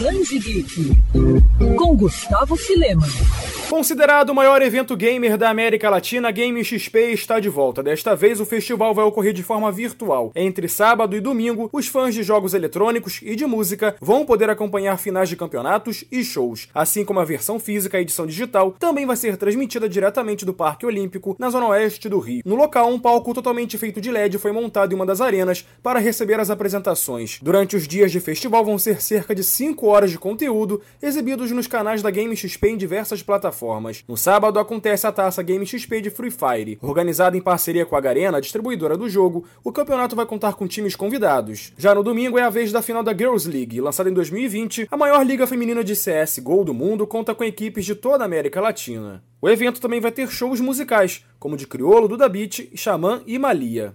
Geek, com Gustavo Filema. Considerado o maior evento gamer da América Latina, Game XP está de volta. Desta vez, o festival vai ocorrer de forma virtual. Entre sábado e domingo, os fãs de jogos eletrônicos e de música vão poder acompanhar finais de campeonatos e shows. Assim como a versão física e edição digital também vai ser transmitida diretamente do Parque Olímpico, na zona oeste do Rio. No local, um palco totalmente feito de LED foi montado em uma das arenas para receber as apresentações. Durante os dias de festival vão ser cerca de 5 horas de conteúdo exibidos nos canais da Game XP em diversas plataformas. No sábado acontece a taça Game XP de Free Fire. Organizada em parceria com a Garena, distribuidora do jogo, o campeonato vai contar com times convidados. Já no domingo é a vez da final da Girls League, lançada em 2020, a maior liga feminina de CSGO do mundo conta com equipes de toda a América Latina. O evento também vai ter shows musicais, como de Criolo, Duda Beat, Xamã e Malia.